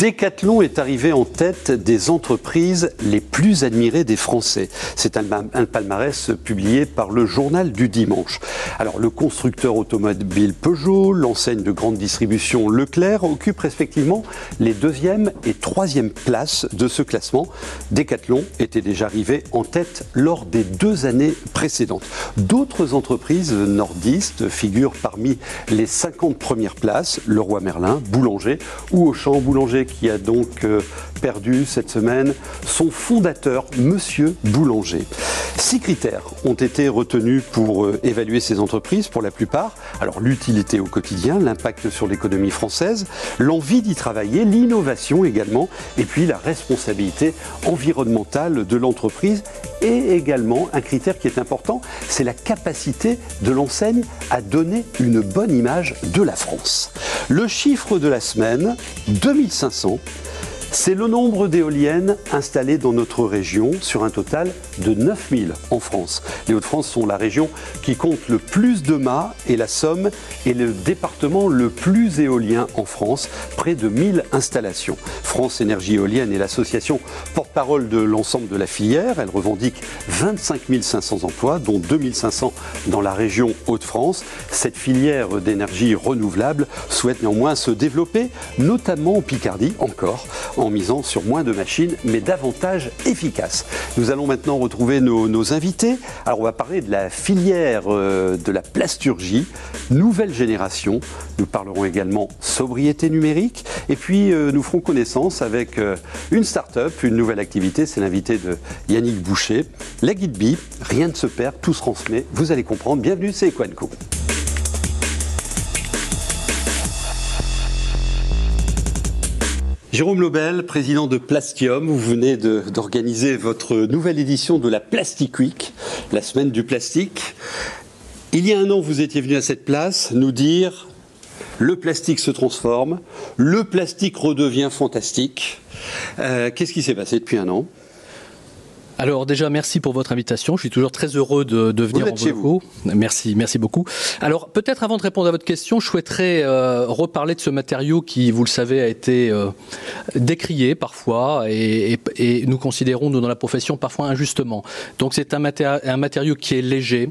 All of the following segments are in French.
Decathlon est arrivé en tête des entreprises les plus admirées des Français. C'est un, palmarès publié par le journal du dimanche. Alors le constructeur automobile Peugeot, l'enseigne de grande distribution Leclerc occupent respectivement les deuxième et troisième places de ce classement. Decathlon était déjà arrivé en tête lors des deux années précédentes. D'autres entreprises nordistes figurent parmi les 50 premières places, Leroy Merlin, Boulanger ou Auchan Boulanger qui a donc euh, perdu cette semaine son fondateur, Monsieur Boulanger. Six critères ont été retenus pour euh, évaluer ces entreprises pour la plupart. Alors l'utilité au quotidien, l'impact sur l'économie française, l'envie d'y travailler, l'innovation également, et puis la responsabilité environnementale de l'entreprise. Et également un critère qui est important, c'est la capacité de l'enseigne à donner une bonne image de la France. Le chiffre de la semaine, 2500俗。C'est le nombre d'éoliennes installées dans notre région sur un total de 9000 en France. Les Hauts-de-France sont la région qui compte le plus de mâts et la Somme est le département le plus éolien en France, près de 1000 installations. France Énergie Éolienne est l'association porte-parole de l'ensemble de la filière. Elle revendique 25 500 emplois, dont 2500 dans la région Hauts-de-France. Cette filière d'énergie renouvelable souhaite néanmoins se développer, notamment en Picardie encore en misant sur moins de machines, mais davantage efficaces. Nous allons maintenant retrouver nos, invités. Alors on va parler de la filière euh, de la plasturgie, nouvelle génération. Nous parlerons également sobriété numérique. Et puis euh, nous ferons connaissance avec euh, une start-up, une nouvelle activité. C'est l'invité de Yannick Boucher. La Guide B, rien ne se perd, tout se transmet. Vous allez comprendre. Bienvenue, c'est Equanco. Jérôme Lobel, président de Plastium, vous venez d'organiser votre nouvelle édition de la Plastic Week, la semaine du plastique. Il y a un an, vous étiez venu à cette place nous dire le plastique se transforme, le plastique redevient fantastique. Euh, qu'est-ce qui s'est passé depuis un an? Alors déjà, merci pour votre invitation. Je suis toujours très heureux de, de venir vous en chez vous. Merci, merci beaucoup. Alors peut-être avant de répondre à votre question, je souhaiterais euh, reparler de ce matériau qui, vous le savez, a été euh, décrié parfois et, et, nous considérons, nous dans la profession, parfois injustement. Donc c'est un, un, matériau qui est léger,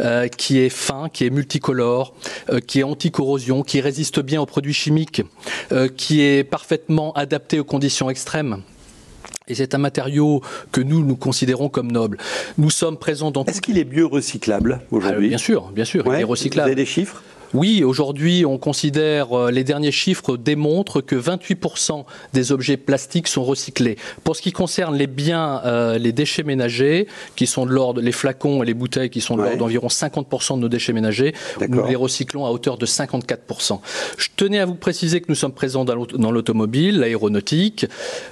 euh, qui est fin, qui est multicolore, qui est anti-corrosion, qui résiste bien aux produits chimiques, qui est parfaitement adapté aux conditions extrêmes. Et c'est un matériau que nous, nous considérons comme noble. Nous sommes présents dans... Est-ce qu'il est mieux recyclable aujourd'hui Bien sûr, bien sûr, il est recyclable. Vous avez des chiffres? Oui, aujourd'hui, on considère, euh, les derniers chiffres démontrent que 28% des objets plastiques sont recyclés. Pour ce qui concerne les biens, euh, les déchets ménagers, qui sont de l'ordre, les flacons et les bouteilles, qui sont de l'ordre d'environ 50% de nos déchets ménagers, nous les recyclons à hauteur de 54%. Je tenais à vous préciser que nous sommes présents dans l'automobile, l'aéronautique.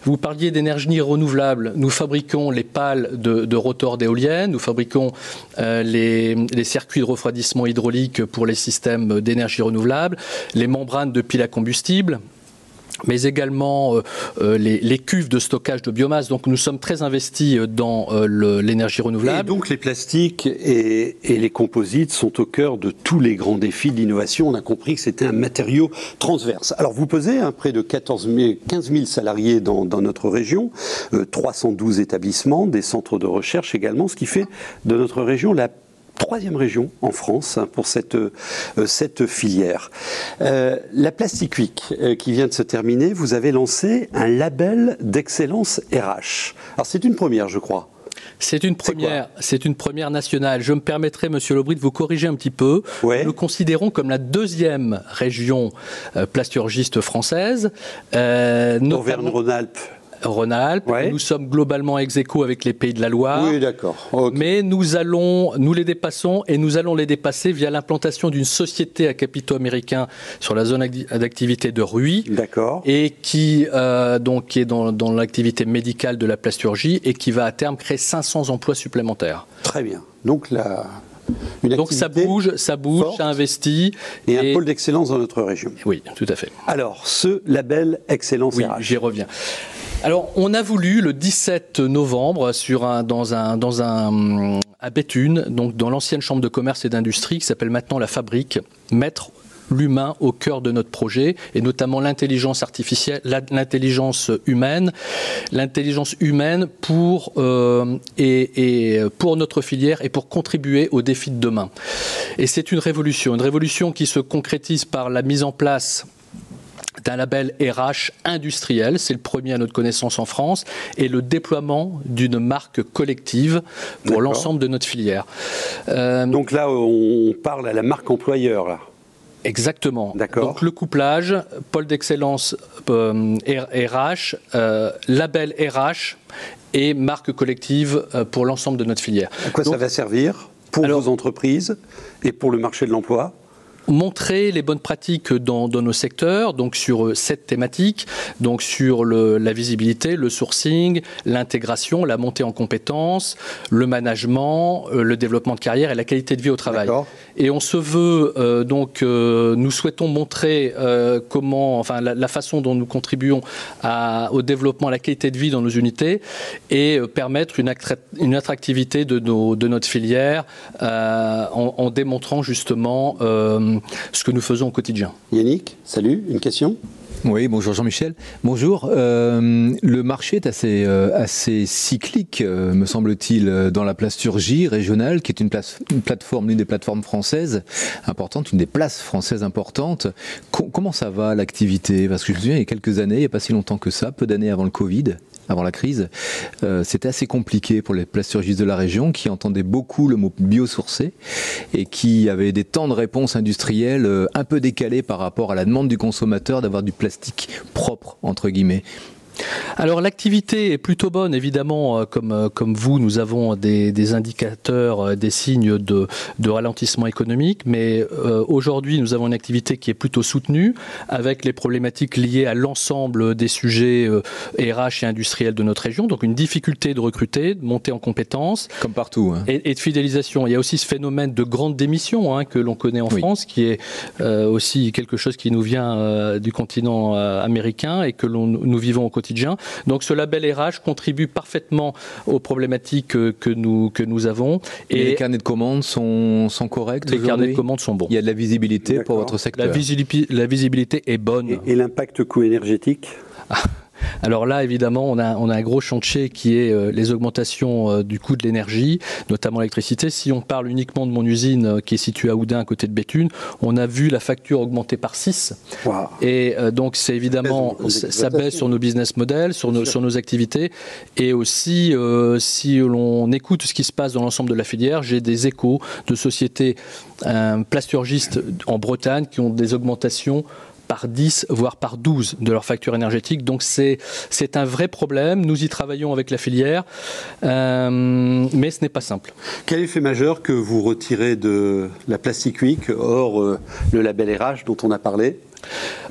Vous parliez d'énergie renouvelable. Nous fabriquons les pales de, de rotors d'éoliennes, nous fabriquons euh, les, les circuits de refroidissement hydraulique pour les systèmes d'énergie renouvelable, les membranes de piles à combustible, mais également euh, euh, les, cuves de stockage de biomasse. Donc nous sommes très investis euh, dans l'énergie renouvelable. Et donc les plastiques et, les composites sont au cœur de tous les grands défis de l'innovation. On a compris que c'était un matériau transverse. Alors vous pesez hein, près de 14 15 000 salariés dans notre région, 312 établissements, des centres de recherche également, ce qui fait de notre région la troisième région en France pour cette, euh, cette filière. Euh, la Plastic Week euh, qui vient de se terminer, vous avez lancé un label d'excellence RH. Alors c'est une première, je crois. C'est une première, c'est une première nationale. Je me permettrai, Monsieur Lobry, de vous corriger un petit peu. Nous considérons comme la deuxième région plasturgiste française. Euh, Auvergne-Rhône-Alpes Rhône-Alpes. Nous sommes globalement ex aequo avec les pays de la Loire. Oui, d'accord. Mais nous allons, nous les dépassons et nous allons les dépasser via l'implantation d'une société à capitaux américains sur la zone d'activité de Ruy. D'accord. Et qui, euh, donc, est dans, dans l'activité médicale de la plasturgie et qui va à terme créer 500 emplois supplémentaires. Très bien. Donc la, Donc ça bouge, ça bouge, ça investit. Et, et, un pôle d'excellence dans notre région. Oui, tout à fait. Alors, ce label Excellence oui, J'y reviens. Alors, on a voulu le 17 novembre un à Béthune, donc dans l'ancienne chambre de commerce et d'industrie qui s'appelle maintenant la Fabrique, mettre l'humain au cœur de notre projet, et notamment l'intelligence artificielle, l'intelligence humaine, l'intelligence humaine pour, euh, pour notre filière et pour contribuer aux défis de demain. Et c'est une révolution, une révolution qui se concrétise par la mise en place d'un label RH industriel, c'est le premier à notre connaissance en France, et le déploiement d'une marque collective pour l'ensemble de notre filière. Euh, Donc là, on parle à la marque employeur. Là. Exactement. Donc le couplage, pôle d'excellence RH, euh, euh, label RH et marque collective pour l'ensemble de notre filière. À quoi ça va servir pour vos entreprises et pour le marché de l'emploi? Montrer les bonnes pratiques dans, nos secteurs, donc sur cette euh, thématique, donc sur la visibilité, le sourcing, l'intégration, la montée en compétences, le management, euh, le développement de carrière et la qualité de vie au travail. Et on se veut euh, donc, nous souhaitons montrer comment, enfin la, façon dont nous contribuons au développement, à la qualité de vie dans nos unités et permettre une, une attractivité de, de, notre filière en, démontrant justement ce que nous faisons au quotidien. Yannick, salut, une question? Oui, bonjour Jean-Michel. Bonjour. Euh, le marché est assez, euh, assez cyclique, euh, me semble-t-il, dans la plasturgie régionale, qui est une, place, une plateforme, l'une des plateformes françaises importantes, une des places françaises importantes. comment ça va l'activité? Parce que je me souviens, il y a quelques années, il n'y a pas si longtemps que ça, peu d'années avant le Covid, avant la crise, euh, c'était assez compliqué pour les plasturgistes de la région qui entendaient beaucoup le mot biosourcé et qui avaient des temps de réponse industrielle euh, un peu décalés par rapport à la demande du consommateur d'avoir du plastique propre, entre guillemets. Alors l'activité est plutôt bonne, évidemment, euh, comme, euh, comme vous, nous avons des, indicateurs, euh, des signes de, ralentissement économique, mais aujourd'hui nous avons une activité qui est plutôt soutenue, avec les problématiques liées à l'ensemble des sujets RH et industriels de notre région, donc une difficulté de recruter, de monter en compétences. Comme partout. Hein. Et, de fidélisation. Il y a aussi ce phénomène de grande démission hein, que l'on connaît en France, qui est aussi quelque chose qui nous vient du continent américain et que nous vivons au quotidien donc ce label RH contribue parfaitement aux problématiques que, nous, que nous avons. Et, les carnets de commandes sont, sont corrects Les carnets de commandes sont bons. Il y a de la visibilité pour votre secteur La, la visibilité est bonne. Et, l'impact coût énergétique? ah. Alors là, évidemment, on a, on a un gros chantier qui est euh, les augmentations euh, du coût de l'énergie, notamment l'électricité. Si on parle uniquement de mon usine euh, qui est située à Oudin, à côté de Béthune, on a vu la facture augmenter par 6. Et donc, c'est évidemment, ça baisse sur nos business models, sur nos, sur nos activités. Et aussi, si l'on écoute ce qui se passe dans l'ensemble de la filière, j'ai des échos de sociétés plasturgistes en Bretagne qui ont des augmentations par 10, voire par 12 de leur facture énergétique. Donc c'est un vrai problème. Nous y travaillons avec la filière, euh, mais ce n'est pas simple. Quel effet majeur que vous retirez de la Plastic Week, hors euh, le label RH dont on a parlé?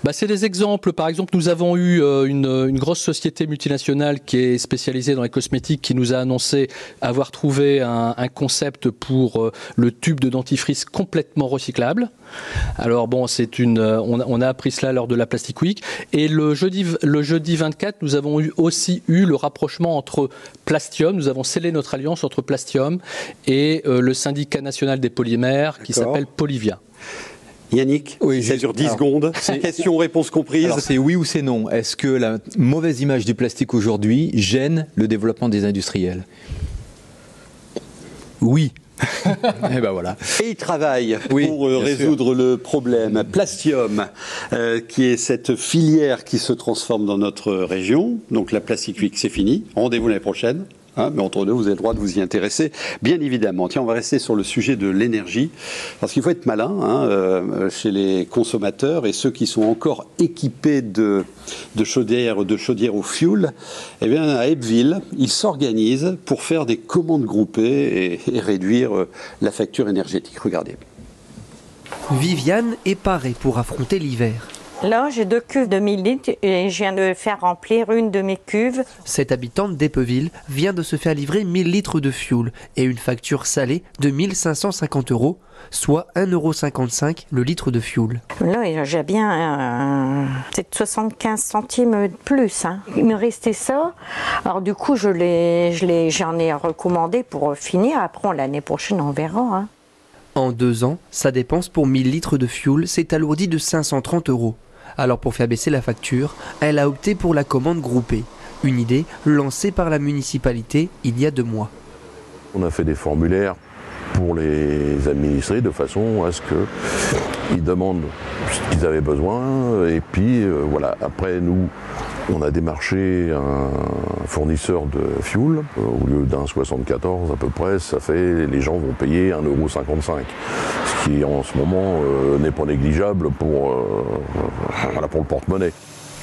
Bah, c'est des exemples. Par exemple, nous avons eu euh, une, grosse société multinationale qui est spécialisée dans les cosmétiques qui nous a annoncé avoir trouvé un, concept pour euh, le tube de dentifrice complètement recyclable. Alors bon, c'est une, euh, on, a appris cela lors de la Plastic Week. Et le jeudi, le jeudi 24, nous avons eu aussi eu le rapprochement entre Plastium. Nous avons scellé notre alliance entre Plastium et le syndicat national des polymères qui s'appelle Polivia. Yannick, oui, ça dure 10 secondes. Question-réponse comprise. c'est oui ou c'est non. Est-ce que la mauvaise image du plastique aujourd'hui gêne le développement des industriels? Oui. et eh ben voilà. Et il travaille pour euh, résoudre le problème. Plastium, euh, qui est cette filière qui se transforme dans notre région. Donc la plastique c'est fini. Rendez-vous l'année prochaine. Hein, mais entre deux, vous avez le droit de vous y intéresser, bien évidemment. Tiens, on va rester sur le sujet de l'énergie, parce qu'il faut être malin hein, euh, chez les consommateurs et ceux qui sont encore équipés de, de chaudières de chaudière au fioul. Eh bien, à Ebbville, ils s'organisent pour faire des commandes groupées et, et réduire euh, la facture énergétique. Regardez. Viviane est parée pour affronter l'hiver. Là, j'ai deux cuves de 1000 litres et je viens de faire remplir une de mes cuves. Cette habitante d'Epeville vient de se faire livrer 1000 litres de fioul et une facture salée de 1550 euros, soit 1,55 euros le litre de fioul. Là, j'ai bien euh, 75 centimes de plus. Hein. Il me restait ça. Alors du coup, je j'en ai recommandé pour finir. Après, l'année prochaine, on verra. Hein. En deux ans, sa dépense pour 1000 litres de fuel s'est alourdie de 530 euros. Alors pour faire baisser la facture, elle a opté pour la commande groupée, une idée lancée par la municipalité il y a deux mois. On a fait des formulaires pour les administrer de façon à ce qu'ils demandent ce qu'ils avaient besoin. Et puis euh, voilà, après nous, on a démarché un fournisseur de fuel. Euh, au lieu d'un 74 à peu près, ça fait les gens vont payer 1,55€. Ce qui en ce moment euh, n'est pas négligeable pour, voilà, pour le porte-monnaie.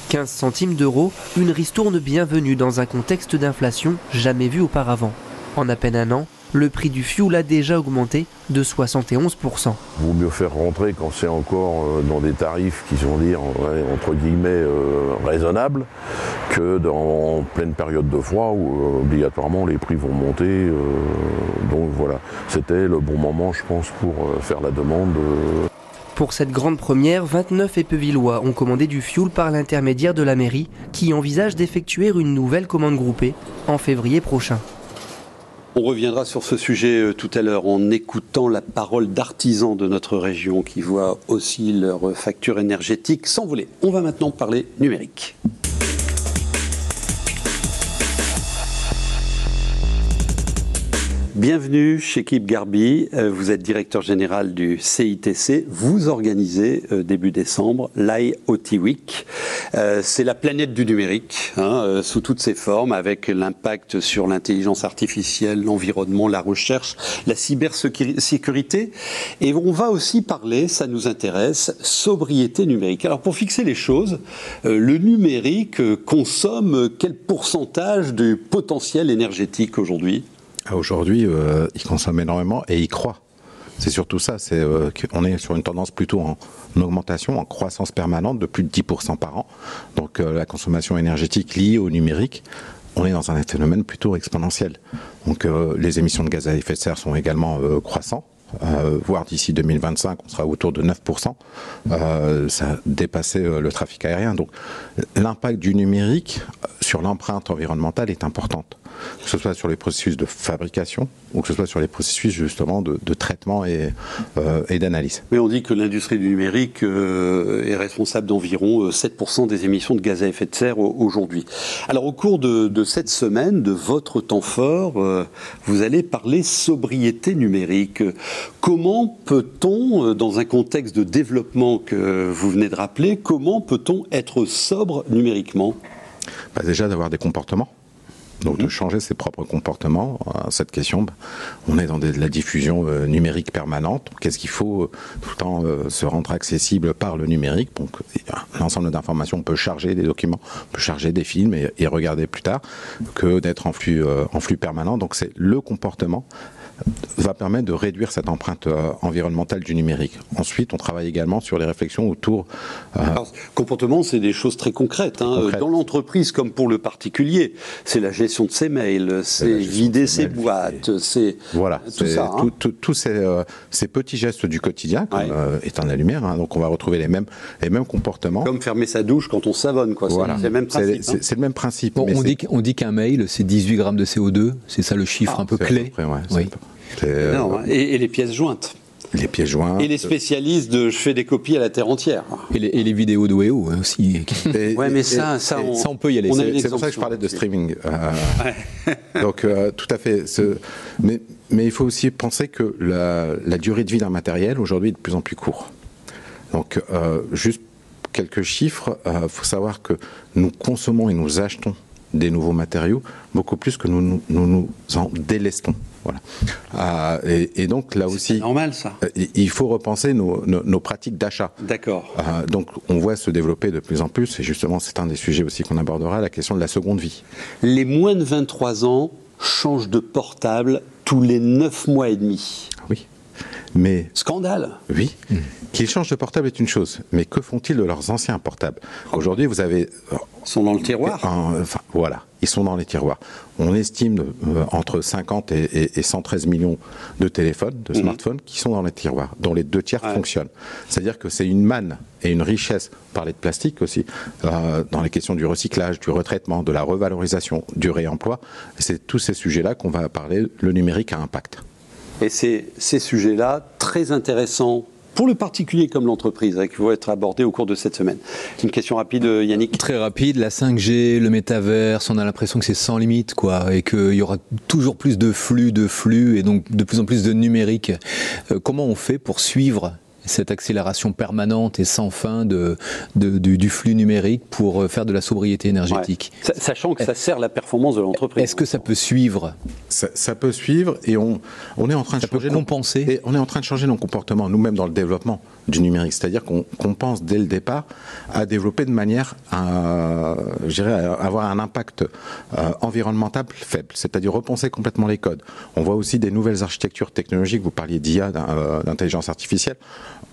15 centimes d'euros, une ristourne bienvenue dans un contexte d'inflation jamais vu auparavant. En à peine un an, le prix du fioul a déjà augmenté de 71%. Vaut mieux faire rentrer quand c'est encore euh, dans des tarifs qui sont dire entre guillemets euh, raisonnables que dans pleine période de froid où euh, obligatoirement les prix vont monter. donc voilà, c'était le bon moment je pense pour faire la demande. Pour cette grande première, 29 épevillois ont commandé du fioul par l'intermédiaire de la mairie qui envisage d'effectuer une nouvelle commande groupée en février prochain. On reviendra sur ce sujet euh, tout à l'heure en écoutant la parole d'artisans de notre région qui voient aussi leur facture énergétique s'envoler. On va maintenant parler numérique. Bienvenue chez Kip Garbi. Euh, vous êtes directeur général du CITC. Vous organisez euh, début décembre l'IoT Week. Euh, c'est la planète du numérique, hein, sous toutes ses formes, avec l'impact sur l'intelligence artificielle, l'environnement, la recherche, la cybersécurité. Et on va aussi parler, ça nous intéresse, sobriété numérique. Alors pour fixer les choses, le numérique consomme quel pourcentage du potentiel énergétique aujourd'hui? Aujourd'hui, euh, il consomme énormément et il croît. C'est surtout ça, c'est euh, qu'on est sur une tendance plutôt en augmentation, en croissance permanente de plus de 10% par an. Donc euh, la consommation énergétique liée au numérique, on est dans un phénomène plutôt exponentiel. Donc les émissions de gaz à effet de serre sont également croissantes. voire d'ici 2025, on sera autour de 9%. ça a dépassé le trafic aérien. Donc l'impact du numérique sur l'empreinte environnementale est importante que ce soit sur les processus de fabrication ou que ce soit sur les processus justement de, traitement et, euh, et d'analyse. Mais on dit que l'industrie du numérique euh, est responsable d'environ 7% euh, des émissions de gaz à effet de serre aujourd'hui. Alors au cours de, de, cette semaine, de votre temps fort, vous allez parler sobriété numérique. Comment peut-on, dans un contexte de développement que vous venez de rappeler, comment peut-on être sobre numériquement? Bah Déjà d'avoir des comportements donc de mhm. changer ses propres comportements. À cette question, bah, on est dans de la diffusion euh, numérique permanente. Qu'est-ce qu'il faut euh, tout le temps euh, se rendre accessible par le numérique? Donc l'ensemble d'informations, on peut charger des documents, on peut charger des films et, et regarder plus tard que d'être en flux, en flux permanent. Donc c'est le comportement va permettre de réduire cette empreinte euh, environnementale du numérique. Ensuite, on travaille également sur les réflexions autour. Euh, comportement, c'est des choses très concrètes. Hein. Dans l'entreprise comme pour le particulier, c'est la gestion de ses mails, c'est vider ses boîtes, c'est voilà, tout ça. Hein. Tous ces, euh, ces, petits gestes du quotidien, comme éteindre la lumière. Hein. donc, on va retrouver les mêmes, les mêmes comportements. Comme fermer sa douche quand on savonne, quoi. C'est le même principe. C'est le même principe. on, dit, on dit qu'un mail, c'est 18 grammes de CO2. C'est ça le chiffre ah, un peu clé. oui. Euh, hein. et, les pièces jointes. Les pièces jointes. Et les spécialistes de je fais des copies à la terre entière. Et les, vidéos de Weo hein, aussi. ouais, mais ça, ça, on, peut y aller. C'est pour ça que je parlais de streaming. Euh, donc, euh, tout à fait. Mais, mais, il faut aussi penser que la, la durée de vie d'un matériel aujourd'hui est de plus en plus court. Donc, juste quelques chiffres. Il faut savoir que nous consommons et nous achetons des nouveaux matériaux beaucoup plus que nous nous, nous en délestons. Voilà. Euh, et, donc là aussi, normal ça. Euh, il faut repenser nos, nos, pratiques d'achat. D'accord. Euh, donc on voit se développer de plus en plus, et justement c'est un des sujets aussi qu'on abordera, la question de la seconde vie. Les moins de 23 ans changent de portable tous les 9 mois et demi. Oui. Mais scandale. Oui. Qu'ils changent de portable est une chose, mais que font-ils de leurs anciens portables? Aujourd'hui, vous avez ils sont dans le tiroir. enfin, voilà, ils sont dans les tiroirs. On estime euh, entre 50 et, 113 millions de téléphones, de mhm. smartphones qui sont dans les tiroirs, dont les deux tiers fonctionnent. C'est-à-dire que c'est une manne et une richesse. On parlait de plastique aussi, euh, dans les questions du recyclage, du retraitement, de la revalorisation, du réemploi. C'est tous ces sujets-là qu'on va parler. Le numérique à impact. Et c'est ces sujets-là très intéressants pour le particulier comme l'entreprise, hein, qui vont être abordés au cours de cette semaine. Une question rapide, Yannick? Très rapide, la 5G, le métaverse, on a l'impression que c'est sans limite, quoi, et qu'il y aura toujours plus de flux, de flux, et donc de plus en plus de numérique. Euh, comment on fait pour suivre cette accélération permanente et sans fin de, du, flux numérique pour euh, faire de la sobriété énergétique. Sachant que ça sert la performance de l'entreprise. Est-ce que ça peut suivre? Ça, peut suivre et on, on est en train de changer compenser? et on est en train de changer nos comportements nous-mêmes dans le développement du numérique. C'est-à-dire qu'on pense dès le départ à développer de manière à, à avoir un impact euh, environnemental faible, c'est-à-dire repenser complètement les codes. On voit aussi des nouvelles architectures technologiques, vous parliez d'IA, euh, d'intelligence artificielle.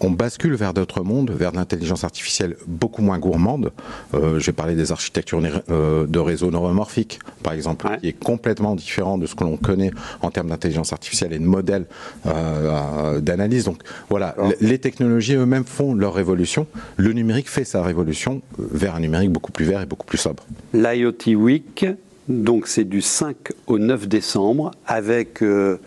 On bascule vers d'autres mondes, vers l'intelligence artificielle beaucoup moins gourmande. Euh, je vais parler des architectures de réseaux neuromorphiques, par exemple, qui est complètement différent de ce que l'on connaît en termes d'intelligence artificielle et de modèles d'analyse. Donc voilà, les technologies eux-mêmes font leur révolution. Le numérique fait sa révolution vers un numérique beaucoup plus vert et beaucoup plus sobre. L'IoT Week, donc c'est du 5 au 9 décembre avec euh,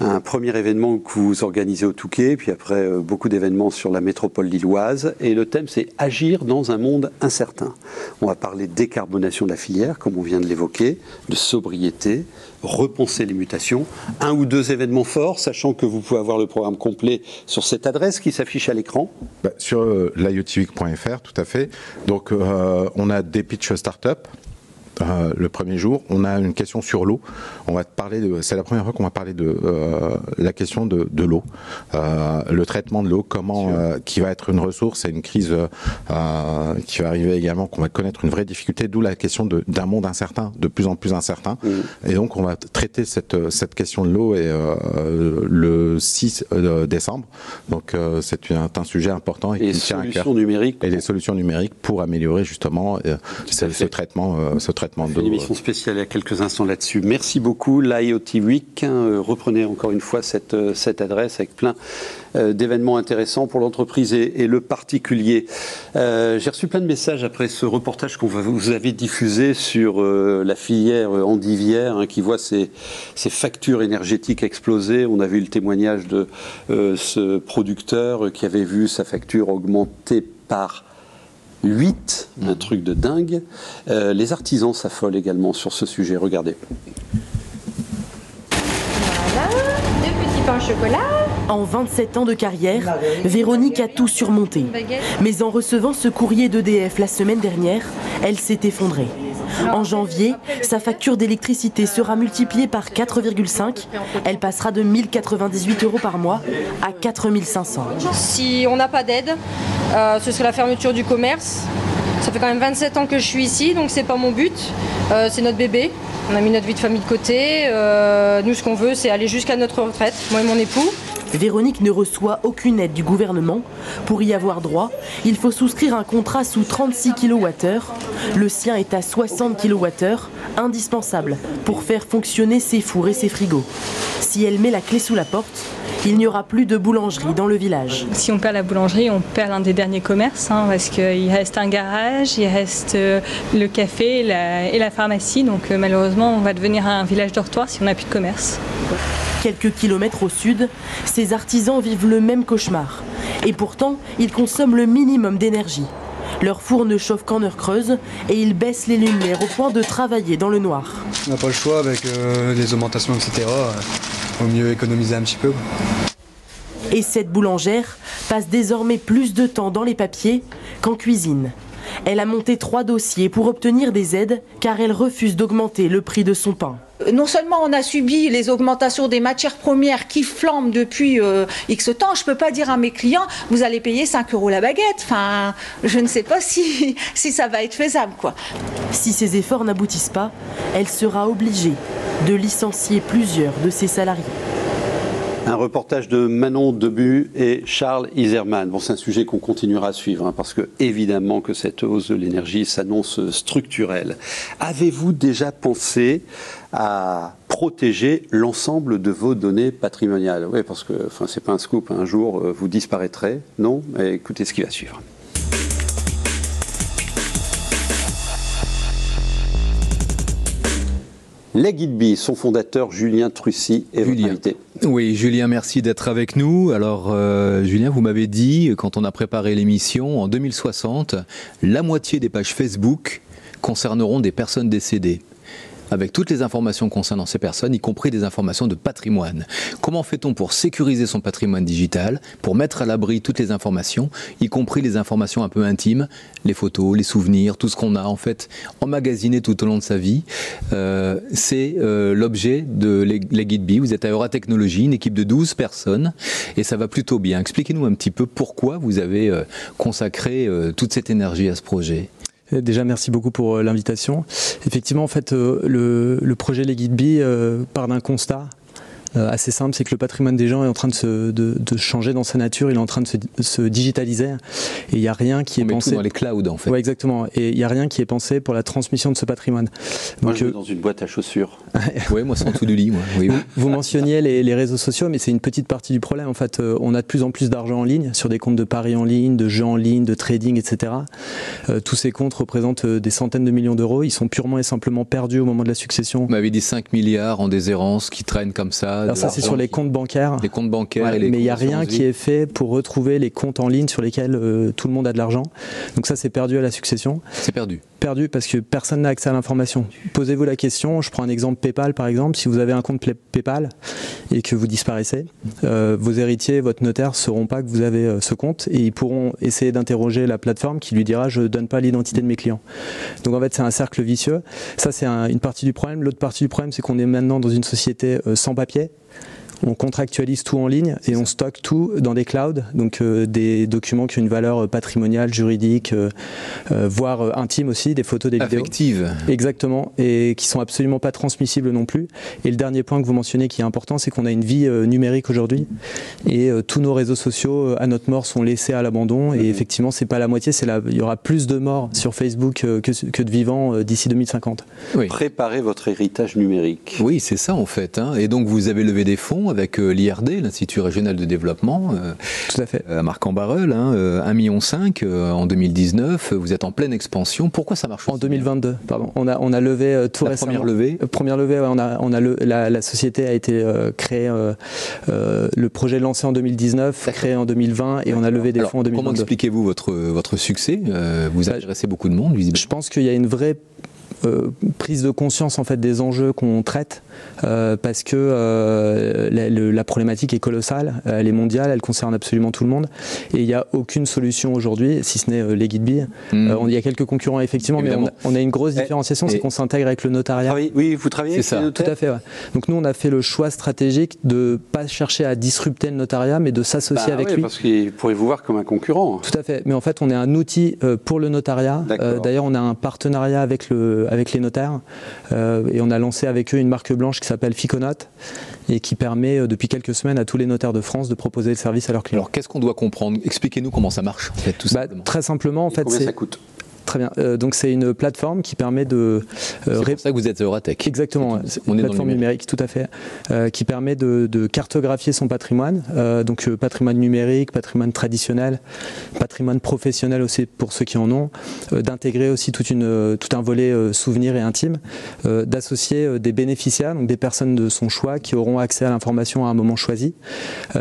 un premier événement que vous organisez au Touquet, puis après euh, beaucoup d'événements sur la métropole lilloise. Et le thème c'est agir dans un monde incertain. On va parler de décarbonation de la filière, comme on vient de l'évoquer, de sobriété, repenser les mutations. Un ou deux événements forts, sachant que vous pouvez avoir le programme complet sur cette adresse qui s'affiche à l'écran. Bah, sur euh, tout à fait. Donc on a des pitches start-up euh, le premier jour. On a une question sur l'eau. On va parler de. C'est la première fois qu'on va parler de euh, la question de, de l'eau, euh, le traitement de l'eau, comment qui va être une ressource et une crise qui va arriver également, qu'on va connaître une vraie difficulté. D'où la question d'un monde incertain, de plus en plus incertain. Et donc on va traiter cette cette question de l'eau et le 6 décembre. Donc c'est un, un, sujet important et, et les solutions numériques et les solutions numériques pour améliorer justement ce, ce, traitement, ce traitement une émission spéciale il y a quelques instants là-dessus. Merci beaucoup, l'IoT Week. Hein, reprenez encore une fois cette, euh, cette adresse avec plein euh, d'événements intéressants pour l'entreprise et, le particulier. Euh, j'ai reçu plein de messages après ce reportage qu'on vous avez diffusé sur la filière endivière hein, qui voit ses, ses, factures énergétiques exploser. On a vu le témoignage de ce producteur qui avait vu sa facture augmenter par 8, un mhm. truc de dingue. Euh, les artisans s'affolent également sur ce sujet, regardez. Voilà, deux petits pains au chocolat. En 27 ans de carrière, Véronique a tout surmonté. Mais en recevant ce courrier d'EDF la semaine dernière, elle s'est effondrée. En janvier, sa facture d'électricité sera multipliée par 4,5. Elle passera de 1098 euros par mois à 4500. Si on n'a pas d'aide, euh, ce serait la fermeture du commerce. Ça fait quand même 27 ans que je suis ici, donc c'est pas mon but. Euh, c'est notre bébé. On a mis notre vie de famille de côté. Euh, nous, ce qu'on veut, c'est aller jusqu'à notre retraite, moi et mon époux. Véronique ne reçoit aucune aide du gouvernement. Pour y avoir droit, il faut souscrire un contrat sous 36 kWh. Le sien est à 60 kWh, indispensable pour faire fonctionner ses fours et ses frigos. Si elle met la clé sous la porte, il n'y aura plus de boulangerie dans le village. Si on perd la boulangerie, on perd l'un des derniers commerces, hein, parce qu'il reste un garage, il reste euh, le café et la, pharmacie. Donc euh, malheureusement, on va devenir un village dortoir si on n'a plus de commerce. Quelques kilomètres au sud, ces artisans vivent le même cauchemar. Et pourtant, ils consomment le minimum d'énergie. Leur four ne chauffe qu'en heure creuse et ils baissent les lumières au point de travailler dans le noir. On n'a pas le choix avec euh, les augmentations, etc. Vaut mieux économiser un petit peu. Et cette boulangère passe désormais plus de temps dans les papiers qu'en cuisine. Elle a monté trois dossiers pour obtenir des aides car elle refuse d'augmenter le prix de son pain non seulement on a subi les augmentations des matières premières qui flambent depuis euh, X temps, je ne peux pas dire à mes clients, vous allez payer 5 euros la baguette. Enfin, je ne sais pas si, si ça va être faisable. Quoi. Si ces efforts n'aboutissent pas, elle sera obligée de licencier plusieurs de ses salariés. Un reportage de Manon Debu et Charles Iserman. Bon, c'est un sujet qu'on continuera à suivre, hein, parce que évidemment que cette hausse de l'énergie s'annonce structurelle. Avez-vous déjà pensé à protéger l'ensemble de vos données patrimoniales? Oui, parce que enfin, c'est pas un scoop, un jour euh, vous disparaîtrez. Non? Écoutez ce qui va suivre. Les Guide son fondateur Julien Trucy est votre invité. Oui, Julien, merci d'être avec nous. Alors, euh, Julien, vous m'avez dit, quand on a préparé l'émission, en 2060, la moitié des pages Facebook concerneront des personnes décédées avec toutes les informations concernant ces personnes, y compris des informations de patrimoine. Comment fait-on pour sécuriser son patrimoine digital, pour mettre à l'abri toutes les informations, y compris les informations un peu intimes, les photos, les souvenirs, tout ce qu'on a en fait emmagasiné tout au long de sa vie euh, C'est euh, l'objet de les Guide Vous êtes à Euratechnologie, une équipe de 12 personnes, et ça va plutôt bien. Expliquez-nous un petit peu pourquoi vous avez euh, consacré toute cette énergie à ce projet. Déjà, merci beaucoup pour euh, l'invitation. Effectivement, en fait, euh, le, projet Les euh, part d'un constat assez simple, c'est que le patrimoine des gens est en train de, se, de, de, changer dans sa nature, il est en train de se, se digitaliser et il n'y a rien qui On est met pensé. Tout dans les clouds en fait. Ouais, exactement. Et il n'y a rien qui est pensé pour la transmission de ce patrimoine. Moi, Donc, je euh... dans une boîte à chaussures. oui, moi, c'est en dessous du lit. Moi. Oui, oui. Vous mentionniez les, les, réseaux sociaux, mais c'est une petite partie du problème. En fait, euh, on a de plus en plus d'argent en ligne sur des comptes de paris en ligne, de jeux en ligne, de trading, etc. Euh, tous ces comptes représentent euh, des centaines de millions d'euros. Ils sont purement et simplement perdus au moment de la succession. Vous m'avez dit 5 milliards en déshérence qui traînent comme ça. Alors ça, c'est sur les comptes bancaires. Les comptes bancaires ouais, et les Mais il n'y a rien qui est fait pour retrouver les comptes en ligne sur lesquels euh, tout le monde a de l'argent. Donc ça, c'est perdu à la succession. C'est perdu. Perdu parce que personne n'a accès à l'information. Posez-vous la question, je prends un exemple PayPal par exemple, si vous avez un compte PayPal et que vous disparaissez, euh, vos héritiers, votre notaire ne sauront pas que vous avez euh, ce compte et ils pourront essayer d'interroger la plateforme qui lui dira je ne donne pas l'identité de mes clients. Donc en fait c'est un cercle vicieux. Ça c'est un, une partie du problème. L'autre partie du problème c'est qu'on est maintenant dans une société euh, sans papier on contractualise tout en ligne et on stocke tout dans des clouds, donc euh, des documents qui ont une valeur patrimoniale, juridique, euh, euh, voire intime aussi, des photos, des vidéos. Affective. Exactement, et qui sont absolument pas transmissibles non plus. Et le dernier point que vous mentionnez qui est important, c'est qu'on a une vie numérique aujourd'hui et tous nos réseaux sociaux à notre mort sont laissés à l'abandon. Et effectivement, c'est pas la moitié, c'est la... il y aura plus de morts sur Facebook que, que de vivants d'ici 2050. Oui. Préparez votre héritage numérique. Oui, c'est ça en fait. Hein. Et donc vous avez levé des fonds avec euh, l'IRD, l'Institut régional de développement, euh, Tout à, fait. à Marc-en-Barœul, hein, euh, 1,5 million euh, en 2019. Vous êtes en pleine expansion. Pourquoi ça marche En 2022, pardon. On a, on a levé euh, tout la récemment. Première levée Première levée, ouais, on a, on a le, la, la, société a été créée, le projet lancé en 2019, créé en 2020 et on a levé des Alors, fonds en 2022. Comment expliquez-vous votre, votre succès? Vous adressez beaucoup de monde, visiblement. Je pense qu'il y a une vraie euh, prise de conscience en fait des enjeux qu'on traite euh, parce que euh, la, le, la, problématique est colossale, elle est mondiale, elle concerne absolument tout le monde et il n'y a aucune solution aujourd'hui si ce n'est les guides billes. Mmh. il y a quelques concurrents effectivement, Évidemment. mais on a, on a, une grosse différenciation, c'est qu'on s'intègre avec le notariat. Ah oui, oui, vous travaillez avec ça. Tout à fait. Ouais. Donc nous on a fait le choix stratégique de pas chercher à disrupter le notariat, mais de s'associer bah, avec oui, lui. Parce qu'il pourrait vous voir comme un concurrent. Tout à fait. Mais en fait on est un outil pour le notariat. D'ailleurs on a un partenariat avec le avec les notaires euh, et on a lancé avec eux une marque blanche qui s'appelle Ficonote et qui permet euh, depuis quelques semaines à tous les notaires de France de proposer le service à leurs clients. Alors qu'est-ce qu'on doit comprendre? Expliquez-nous comment ça marche en fait, tout bah, Très simplement en et fait combien ça coûte? Très bien. Euh, donc c'est une plateforme qui permet de. Euh, c'est pour ça que vous êtes Euratech. Exactement. C'est une plateforme numérique. numérique. tout à fait, euh, qui permet de, de, cartographier son patrimoine. Donc patrimoine numérique, patrimoine traditionnel, patrimoine professionnel aussi pour ceux qui en ont, d'intégrer aussi toute une, tout un volet souvenir et intime, d'associer des bénéficiaires, donc des personnes de son choix qui auront accès à l'information à un moment choisi,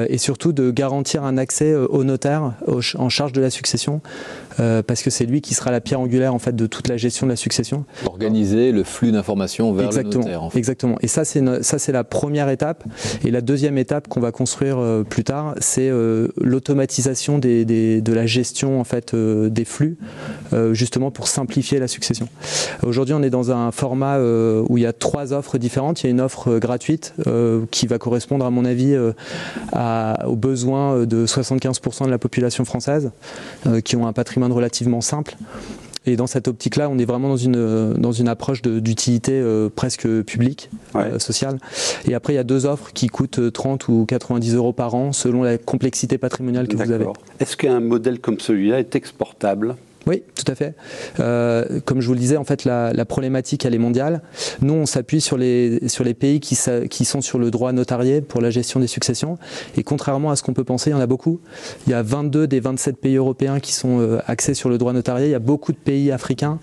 et surtout de garantir un accès au notaire en charge de la succession, parce que c'est lui qui sera la pierre angulaire en fait de toute la gestion de la succession. Organiser le flux d'informations vers exactement, le notaire. En fait. Exactement. Et ça c'est ça c'est la première étape. Et la deuxième étape qu'on va construire euh, plus tard, c'est euh, l'automatisation des, des, de la gestion en fait euh, des flux, justement pour simplifier la succession. Aujourd'hui, on est dans un format où il y a trois offres différentes. Il y a une offre gratuite qui va correspondre à mon avis à, aux besoins de 75% de la population française qui ont un patrimoine relativement simple. Et dans cette optique-là, on est vraiment dans une, dans une approche d'utilité euh, presque publique, ouais. euh, sociale. Et après, il y a deux offres qui coûtent 30 ou 90 euros par an selon la complexité patrimoniale que vous avez. Est-ce qu'un modèle comme celui-là est exportable? Oui, tout à fait. Euh, comme je vous le disais, en fait, la, problématique, elle est mondiale. Nous, on s'appuie sur les, sur les pays qui, qui, sont sur le droit notarié pour la gestion des successions. Et contrairement à ce qu'on peut penser, il y en a beaucoup. Il y a 22 des 27 pays européens qui sont euh, axés sur le droit notarié. Il y a beaucoup de pays africains.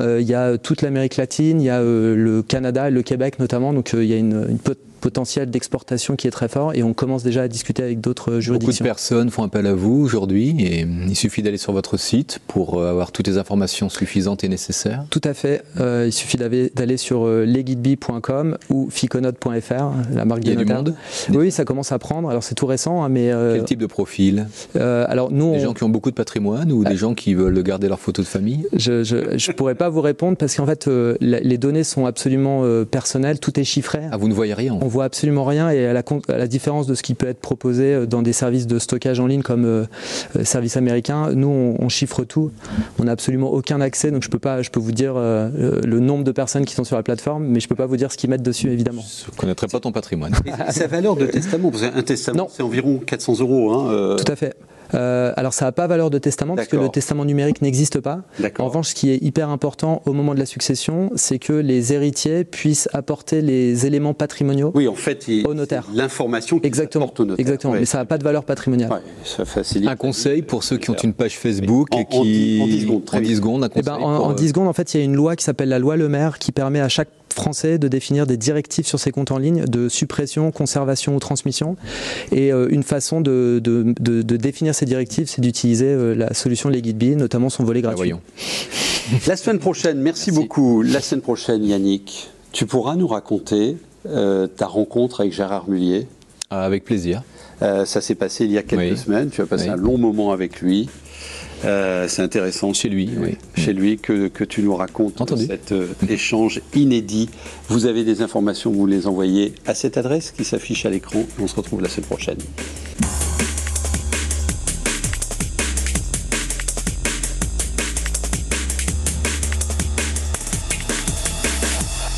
Euh, il y a toute l'Amérique latine. Il y a le Canada et le Québec notamment. Donc, il y a une potentiel d'exportation qui est très fort et on commence déjà à discuter avec d'autres juridictions. Beaucoup de personnes font appel à vous aujourd'hui et il suffit d'aller sur votre site pour euh, avoir toutes les informations suffisantes et nécessaires. Tout à fait. Euh, il suffit d'aller sur euh, leguideby.com ou ficonote.fr, la marque il y a des du monde. Oui, ça commence à prendre. Alors c'est tout récent, hein, mais euh, quel type de profil? euh, Alors nous, des on... gens qui ont beaucoup de patrimoine ou des gens qui veulent garder leurs photos de famille? Je je, je pourrais pas vous répondre parce qu'en fait les données sont absolument personnelles, tout est chiffré. Ah, vous ne voyez rien voit absolument rien et à la, à la, différence de ce qui peut être proposé dans des services de stockage en ligne comme euh, services américains, nous on, on chiffre tout. On n'a absolument aucun accès, donc je peux pas, je peux vous dire euh, le nombre de personnes qui sont sur la plateforme, mais je peux pas vous dire ce qu'ils mettent dessus évidemment. Je ne connaîtrais pas ton patrimoine. Et sa valeur de testament, parce qu'un testament c'est environ 400 euros. Hein, euh... Tout à fait. Euh, alors ça n'a pas valeur de testament parce que le testament numérique n'existe pas. En revanche, ce qui est hyper important au moment de la succession, c'est que les héritiers puissent apporter les éléments patrimoniaux oui, en fait, il, au notaire. L'information exactement, au notaire. Exactement, ouais. mais ça n'a pas de valeur patrimoniale. Ouais, ça facilite. Un conseil pour ceux qui ont une page Facebook en, et qui en 10 secondes, en 10 secondes, un eh ben, conseil en, pour... en 10 secondes, en fait, il y a une loi qui s'appelle la loi Le Maire qui permet à chaque français de définir des directives sur ses comptes en ligne de suppression, conservation ou transmission. Et euh, une façon de, de, de, de, définir ces directives, c'est d'utiliser euh, la solution LeGitBee, notamment son volet gratuit. voyons. La semaine prochaine, merci, merci, beaucoup. La semaine prochaine, Yannick, tu pourras nous raconter euh, ta rencontre avec Gérard Mullier. Avec plaisir. Euh, ça s'est passé il y a quelques oui. semaines. Tu as passé oui. un long moment avec lui. Euh, c'est intéressant. Chez lui, oui. Chez lui, que, que tu nous racontes Entendu. cet euh, échange inédit. Vous avez des informations, vous les envoyez à cette adresse qui s'affiche à l'écran. On se retrouve la semaine prochaine.